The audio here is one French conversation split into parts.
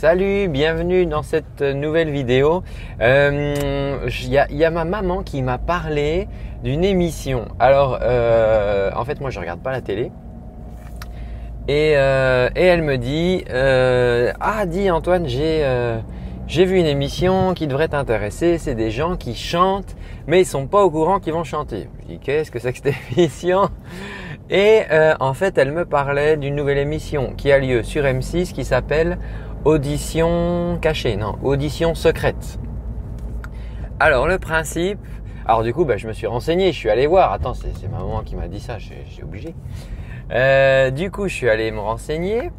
Salut, bienvenue dans cette nouvelle vidéo. Il euh, y, a ma maman qui m'a parlé d'une émission. Alors, euh, en fait, moi, je regarde pas la télé. Et, euh, elle me dit, ah, dis Antoine, j'ai vu une émission qui devrait t'intéresser. C'est des gens qui chantent, mais ils sont pas au courant qu'ils vont chanter. Je dis, qu'est-ce que c'est que cette émission? Et en fait, elle me parlait d'une nouvelle émission qui a lieu sur M6 qui s'appelle audition cachée, non, audition secrète. Alors le principe, alors du coup, bah, je me suis renseigné, je suis allé voir. Attends, c'est ma maman qui m'a dit ça, j'ai obligé. Euh, du coup, je suis allé me renseigner.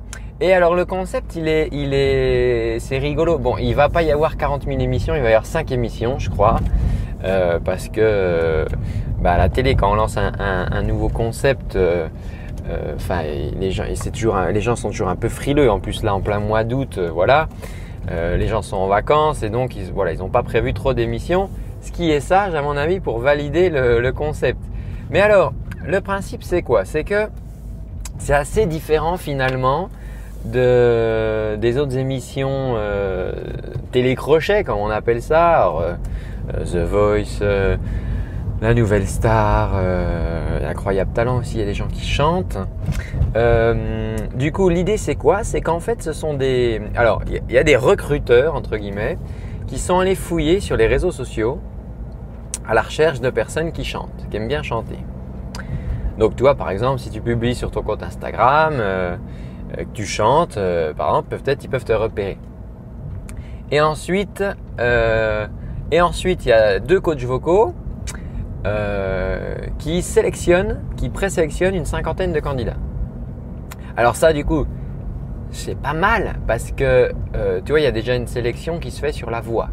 Et alors le concept, il est, il est, c'est rigolo. Bon, il va pas y avoir 40 000 émissions, il va y avoir 5 émissions, je crois, euh, parce que bah, la télé, quand on lance un, nouveau concept, euh, enfin, les gens, c'est toujours, les gens sont toujours un peu frileux. En plus, là, en plein mois d'août, euh, voilà, euh, les gens sont en vacances et donc, ils, voilà, ils n'ont pas prévu trop d'émissions. Ce qui est sage, à mon avis, pour valider le, concept. Mais alors, le principe, c'est quoi? C'est que c'est assez différent finalement de, des autres émissions euh, télécrochet, comme on appelle ça. The Voice, la nouvelle star, euh, incroyable talent aussi, il y a des gens qui chantent. Euh, du coup, l'idée c'est quoi? C'est qu'en fait, ce sont des... Alors, il y a des recruteurs, entre guillemets, qui sont allés fouiller sur les réseaux sociaux à la recherche de personnes qui chantent, qui aiment bien chanter. Donc, toi, par exemple, si tu publies sur ton compte Instagram euh, que tu chantes, par exemple, peut-être ils peuvent te repérer. Et ensuite, et ensuite, il y a deux coachs vocaux euh, qui sélectionne, qui présélectionne une cinquantaine de candidats. Alors ça, du coup, c'est pas mal parce que euh, tu vois, il y a déjà une sélection qui se fait sur la voix.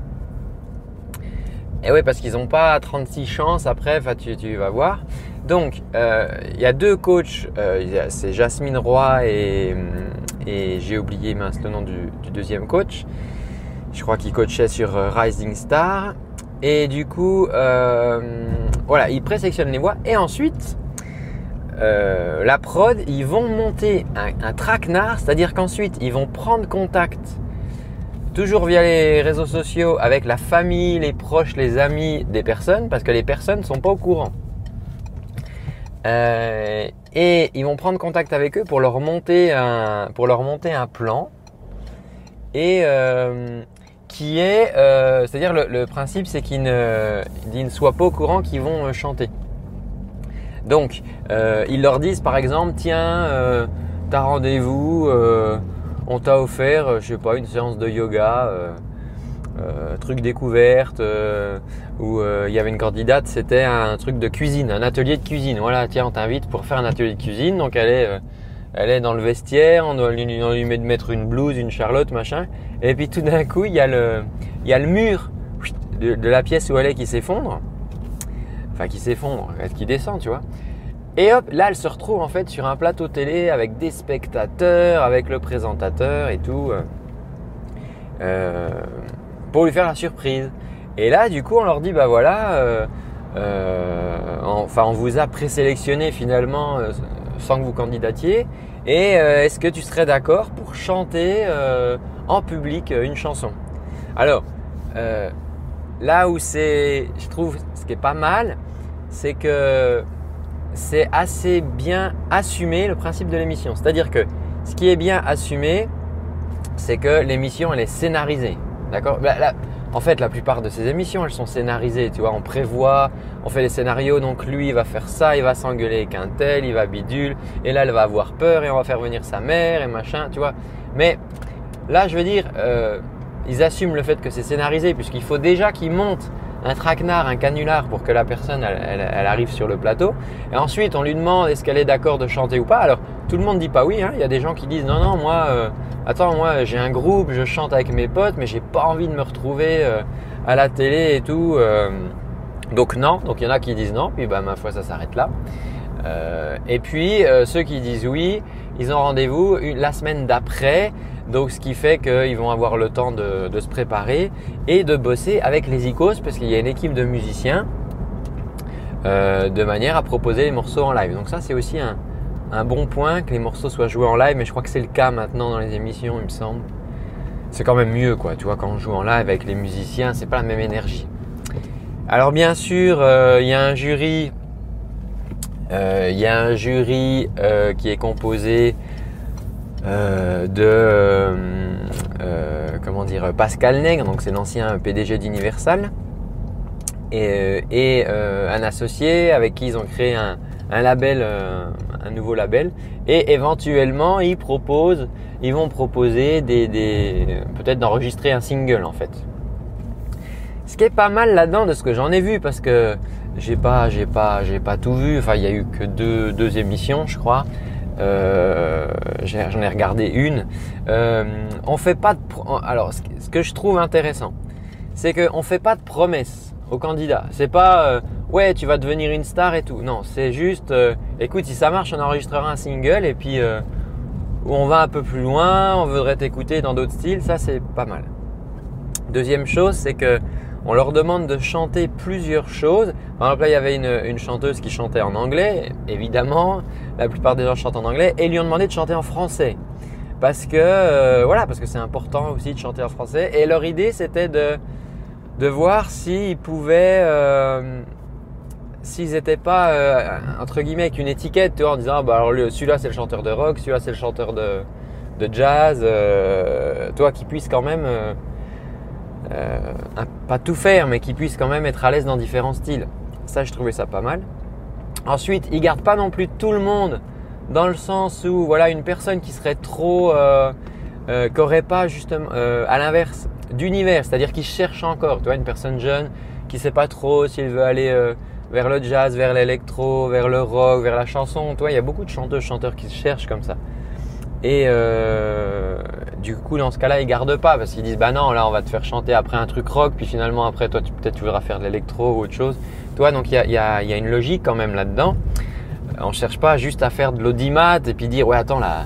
Et oui, parce qu'ils n'ont pas 36 chances après, tu, vas voir. Donc, euh, il y a deux coachs, c'est Jasmine Roy et, et j'ai oublié mince le nom du, deuxième coach. Je crois qu'il coachait sur Rising Star. Et du coup, voilà, ils présélectionnent les voix et ensuite, euh, la prod, ils vont monter un, un traquenard, c'est-à-dire qu'ensuite, ils vont prendre contact, toujours via les réseaux sociaux, avec la famille, les proches, les amis des personnes, parce que les personnes ne sont pas au courant. Euh, et ils vont prendre contact avec eux pour leur monter un, pour leur monter un plan. Et, euh, qui est, euh, c'est-à-dire le, principe, c'est qu'ils ne, ne, soient pas au courant qu'ils vont euh, chanter. Donc, euh, ils leur disent par exemple, tiens, t'as rendez-vous, on t'a offert, je sais pas, une séance de yoga, truc découverte, où il y avait une candidate, c'était un truc de cuisine, un atelier de cuisine. Voilà, tiens, on t'invite pour faire un atelier de cuisine. Donc, elle est elle est dans le vestiaire, on doit lui, mettre une blouse, une charlotte, machin. Et puis tout d'un coup, il y a le, mur de, la pièce où elle est qui s'effondre. Enfin, qui s'effondre, qui descend, tu vois. Et hop, là, elle se retrouve en fait sur un plateau télé avec des spectateurs, avec le présentateur et tout, euh, euh pour lui faire la surprise. Et là, du coup, on leur dit, bah voilà, euh, enfin, on vous a présélectionné finalement sans que vous candidatiez Et euh, est-ce que tu serais d'accord pour chanter euh, en public euh, une chanson? Alors, là où c'est, je trouve, ce qui est pas mal, c'est que c'est assez bien assumé le principe de l'émission. C'est-à-dire que ce qui est bien assumé, c'est que l'émission elle est scénarisée. D'accord? En fait, la plupart de ces émissions, elles sont scénarisées. Tu vois, on prévoit, on fait des scénarios. Donc lui, il va faire ça, il va s'engueuler avec un tel, il va bidule. Et là, elle va avoir peur et on va faire venir sa mère et machin. Tu vois. Mais là, je veux dire, euh, ils assument le fait que c'est scénarisé puisqu'il faut déjà qu'ils montent un traquenard, un canular pour que la personne elle, arrive sur le plateau. Et ensuite, on lui demande est-ce qu'elle est d'accord de chanter ou pas? Alors, tout le monde dit pas oui. Hein. Il y a des gens qui disent non, non, moi, euh, attends, moi, j'ai un groupe, je chante avec mes potes, mais j'ai pas envie de me retrouver euh, à la télé et tout. Euh. donc non. Donc il y en a qui disent non. Puis bah ma foi, ça s'arrête là. et puis ceux qui disent oui, ils ont rendez-vous la semaine d'après donc ce qui fait qu'ils vont avoir le temps de, se préparer et de bosser avec les icos parce qu'il y a une équipe de musiciens euh, de manière à proposer les morceaux en live. Donc ça c'est aussi un, bon point que les morceaux soient joués en live, mais je crois que c'est le cas maintenant dans les émissions, il me semble. c'est quand même mieux quoi. Tu vois, quand on joue en live avec les musiciens, c'est pas la même énergie. Alors bien sûr, il y a un jury, il y a un jury qui est composé de comment dire Pascal Nègre, donc c'est l'ancien PDG d'Universal et, un associé avec qui ils ont créé un, un label, euh, un nouveau label, et éventuellement ils proposent, ils vont proposer peut-être d'enregistrer un single en fait. Ce qui est pas mal là-dedans de ce que j'en ai vu parce que j'ai pas, j'ai pas, j'ai pas tout vu. Enfin, il y a eu que deux, deux émissions, je crois. Euh, j'en ai regardé une. Euh, on fait pas de, alors ce que je trouve intéressant, c'est qu'on fait pas de promesses aux candidats. C'est pas euh, ouais, tu vas devenir une star et tout. Non, c'est juste, écoute, si ça marche, on enregistrera un single et puis euh, on va un peu plus loin, on voudrait t'écouter dans d'autres styles, ça c'est pas mal. Deuxième chose, c'est que on leur demande de chanter plusieurs choses. Par exemple, là, il y avait une, chanteuse qui chantait en anglais, évidemment, la plupart des gens chantent en anglais, et ils lui ont demandé de chanter en français. Parce que, euh, voilà, parce que c'est important aussi de chanter en français. Et leur idée, c'était de, voir s'ils pouvaient s'ils n'étaient pas, euh, entre guillemets, avec une étiquette, tu vois, en disant, ah, bah, alors celui-là c'est le chanteur de rock, celui-là c'est le chanteur de, de jazz, euh, toi qui puisse quand même, euh, pas tout faire, mais qui puisse quand même être à l'aise dans différents styles. Ça, je trouvais ça pas mal. Ensuite, ils gardent pas non plus tout le monde dans le sens où, voilà, une personne qui serait trop, qui aurait pas justement, à l'inverse, d'univers, c'est-à-dire qui cherche encore, tu vois, une personne jeune qui sait pas trop s'il veut aller vers le jazz, vers l'électro, vers le rock, vers la chanson. Toi, il y a beaucoup de chanteuses, chanteurs qui se cherchent comme ça. Et euh, du coup, dans ce cas-là, ils gardent pas parce qu'ils disent bah non, là, on va te faire chanter après un truc rock, puis finalement après, toi, peut-être tu voudras faire de l'électro ou autre chose. Toi, donc il y a, y, a, une logique quand même là-dedans. On cherche pas juste à faire de l'audimat et puis dire ouais attends la,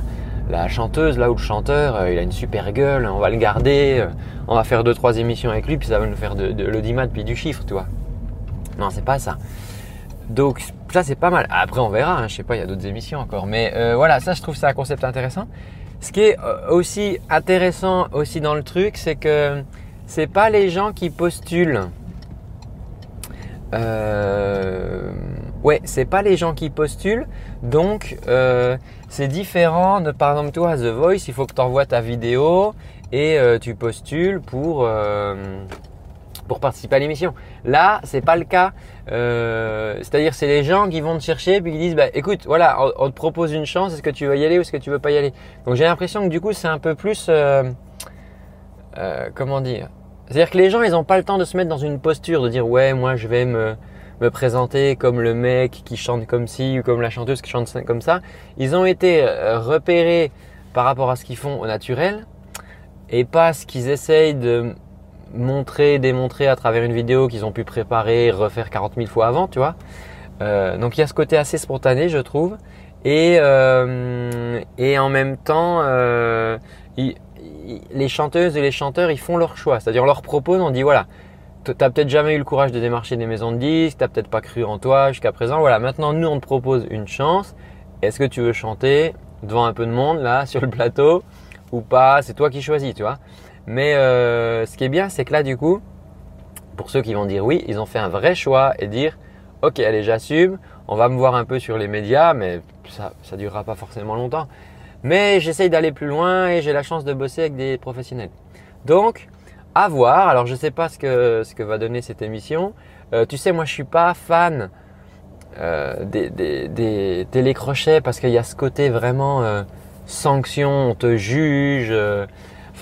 la chanteuse là ou le chanteur, euh, il a une super gueule, on va le garder, euh, on va faire deux trois émissions avec lui, puis ça va nous faire de, de l'audimat puis du chiffre, tu vois. Non, c'est pas ça. Donc ça c'est pas mal. Après on verra, hein, je sais pas, il y a d'autres émissions encore. Mais euh, voilà, ça je trouve ça un concept intéressant. Ce qui est euh, aussi intéressant aussi dans le truc, c'est que c'est pas les gens qui postulent. Euh, ouais, c'est pas les gens qui postulent. Donc euh, c'est différent de par exemple toi The Voice, il faut que tu envoies ta vidéo et tu postules pour pour participer à l'émission. Là, c'est pas le cas. Euh, c'est-à-dire, c'est les gens qui vont te chercher puis qui disent, bah, écoute, voilà, on, te propose une chance. Est-ce que tu veux y aller ou est-ce que tu veux pas y aller? Donc, j'ai l'impression que du coup, c'est un peu plus, euh, euh, comment dire? C'est-à-dire que les gens, ils ont pas le temps de se mettre dans une posture de dire, ouais, moi, je vais me me présenter comme le mec qui chante comme ci ou comme la chanteuse qui chante comme ça. Ils ont été repérés par rapport à ce qu'ils font au naturel et pas ce qu'ils essayent de montrer, démontrer à travers une vidéo qu'ils ont pu préparer, refaire 40 000 fois avant, tu vois. Euh, donc il y a ce côté assez spontané, je trouve. Et, euh, et en même temps, euh, les chanteuses et les chanteurs, ils font leur choix. C'est-à-dire, on leur propose, on dit voilà, t'as peut-être jamais eu le courage de démarcher des maisons de disques, t'as peut-être pas cru en toi jusqu'à présent. Voilà, maintenant nous on te propose une chance. Est-ce que tu veux chanter devant un peu de monde là sur le plateau ou pas? C'est toi qui choisis, tu vois. Mais euh, ce qui est bien, c'est que là, du coup, pour ceux qui vont dire oui, ils ont fait un vrai choix et dire ok, allez, j'assume, on va me voir un peu sur les médias, mais ça ne durera pas forcément longtemps. Mais j'essaye d'aller plus loin et j'ai la chance de bosser avec des professionnels. Donc, à voir. Alors, je ne sais pas ce que, ce va donner cette émission. Euh, tu sais, moi, je suis pas fan euh, des, télécrochets parce qu'il y a ce côté vraiment sanction, on te juge.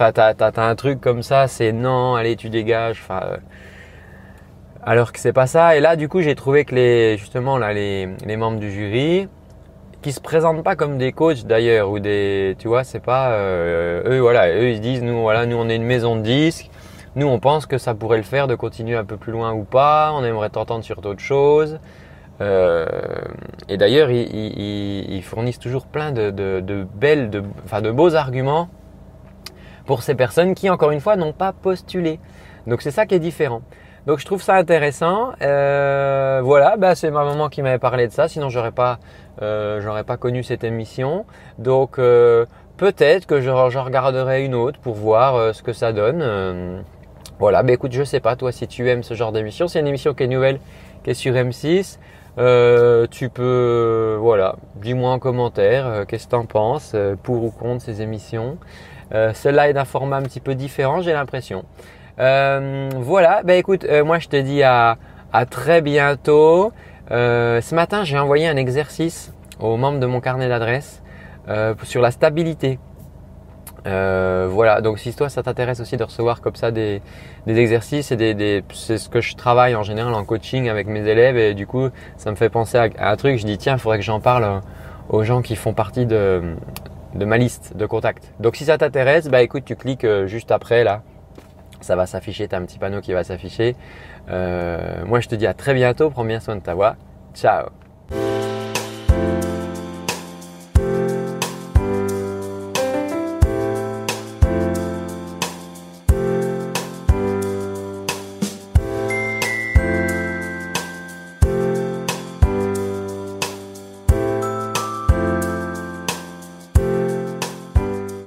Enfin, t'as, as, un truc comme ça, c'est non, allez, tu dégages. Enfin, euh, alors que c'est pas ça. Et là, du coup, j'ai trouvé que les, justement, là, les, les membres du jury, qui se présentent pas comme des coachs d'ailleurs ou des, tu vois, c'est pas euh, eux, voilà, eux ils se disent, nous, voilà, nous on est une maison de disques. Nous, on pense que ça pourrait le faire de continuer un peu plus loin ou pas. On aimerait t'entendre sur d'autres choses. Euh, et d'ailleurs, ils, fournissent toujours plein de, de, de belles, de, enfin, de beaux arguments pour ces personnes qui, encore une fois, n'ont pas postulé. Donc c'est ça qui est différent. Donc je trouve ça intéressant. Euh, voilà, bah, c'est ma maman qui m'avait parlé de ça. Sinon j'aurais pas, euh, pas connu cette émission. Donc euh, peut-être que je, regarderai une autre pour voir ce que ça donne. voilà, bah écoute, je sais pas toi si tu aimes ce genre d'émission. C'est une émission qui est nouvelle, qui est sur M6. tu peux, voilà, dis-moi en commentaire qu'est-ce que tu en penses, pour ou contre ces émissions. Celle-là est d'un format un petit peu différent, j'ai l'impression. voilà, bah écoute, moi je te dis à, très bientôt. Euh, ce matin, j'ai envoyé un exercice aux membres de mon carnet d'adresses euh, sur la stabilité. Euh, voilà, donc si toi ça t'intéresse aussi de recevoir comme ça des, exercices et des, c'est ce que je travaille en général en coaching avec mes élèves et du coup ça me fait penser à, un truc. Je dis tiens, il faudrait que j'en parle aux gens qui font partie de, de ma liste de contacts. Donc si ça t'intéresse, bah écoute, tu cliques juste après là ça va s'afficher, tu as un petit panneau qui va s'afficher. Euh, moi, je te dis à très bientôt, prends bien soin de ta voix. Ciao